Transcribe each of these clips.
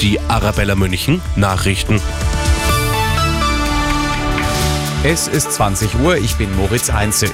Die Arabella München Nachrichten. Es ist 20 Uhr, ich bin Moritz Einzel.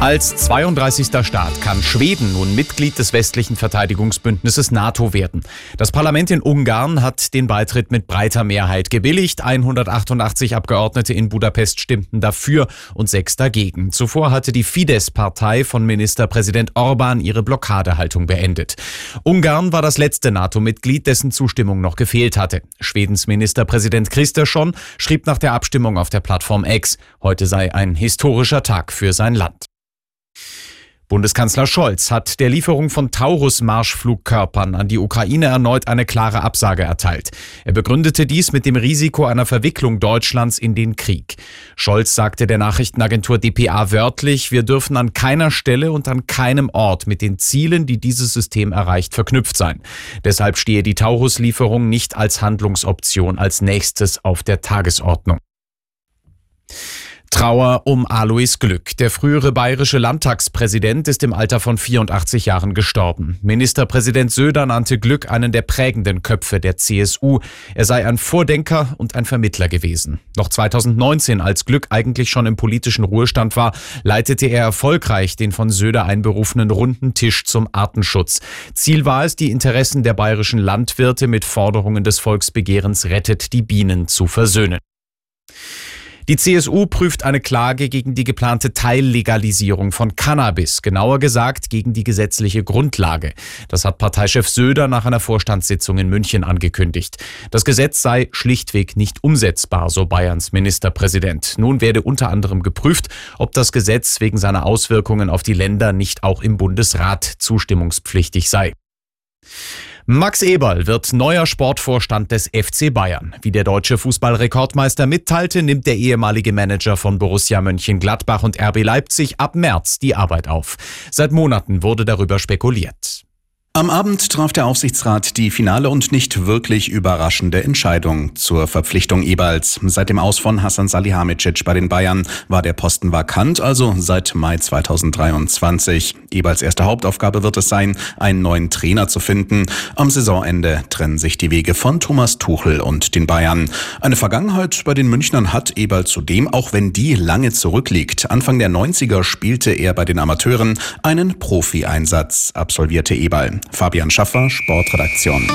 Als 32. Staat kann Schweden nun Mitglied des westlichen Verteidigungsbündnisses NATO werden. Das Parlament in Ungarn hat den Beitritt mit breiter Mehrheit gebilligt. 188 Abgeordnete in Budapest stimmten dafür und sechs dagegen. Zuvor hatte die Fidesz-Partei von Ministerpräsident Orban ihre Blockadehaltung beendet. Ungarn war das letzte NATO-Mitglied, dessen Zustimmung noch gefehlt hatte. Schwedens Ministerpräsident Kristersson schrieb nach der Abstimmung auf der Plattform X, heute sei ein historischer Tag für sein Land. Bundeskanzler Scholz hat der Lieferung von Taurus-Marschflugkörpern an die Ukraine erneut eine klare Absage erteilt. Er begründete dies mit dem Risiko einer Verwicklung Deutschlands in den Krieg. Scholz sagte der Nachrichtenagentur dpa wörtlich, wir dürfen an keiner Stelle und an keinem Ort mit den Zielen, die dieses System erreicht, verknüpft sein. Deshalb stehe die Taurus-Lieferung nicht als Handlungsoption als nächstes auf der Tagesordnung. Trauer um Alois Glück. Der frühere bayerische Landtagspräsident ist im Alter von 84 Jahren gestorben. Ministerpräsident Söder nannte Glück einen der prägenden Köpfe der CSU. Er sei ein Vordenker und ein Vermittler gewesen. Noch 2019, als Glück eigentlich schon im politischen Ruhestand war, leitete er erfolgreich den von Söder einberufenen runden Tisch zum Artenschutz. Ziel war es, die Interessen der bayerischen Landwirte mit Forderungen des Volksbegehrens Rettet die Bienen zu versöhnen. Die CSU prüft eine Klage gegen die geplante Teillegalisierung von Cannabis, genauer gesagt gegen die gesetzliche Grundlage. Das hat Parteichef Söder nach einer Vorstandssitzung in München angekündigt. Das Gesetz sei schlichtweg nicht umsetzbar, so Bayerns Ministerpräsident. Nun werde unter anderem geprüft, ob das Gesetz wegen seiner Auswirkungen auf die Länder nicht auch im Bundesrat zustimmungspflichtig sei. Max Eberl wird neuer Sportvorstand des FC Bayern. Wie der deutsche Fußballrekordmeister mitteilte, nimmt der ehemalige Manager von Borussia Mönchengladbach und RB Leipzig ab März die Arbeit auf. Seit Monaten wurde darüber spekuliert. Am Abend traf der Aufsichtsrat die finale und nicht wirklich überraschende Entscheidung zur Verpflichtung Eberls. Seit dem Aus von Hassan Salihamidzic bei den Bayern war der Posten vakant, also seit Mai 2023. Eberls erste Hauptaufgabe wird es sein, einen neuen Trainer zu finden. Am Saisonende trennen sich die Wege von Thomas Tuchel und den Bayern. Eine Vergangenheit bei den Münchnern hat Eberl zudem, auch wenn die lange zurückliegt. Anfang der 90er spielte er bei den Amateuren einen Profi-Einsatz, absolvierte Eberl. Fabian Schaffer, Sportredaktion.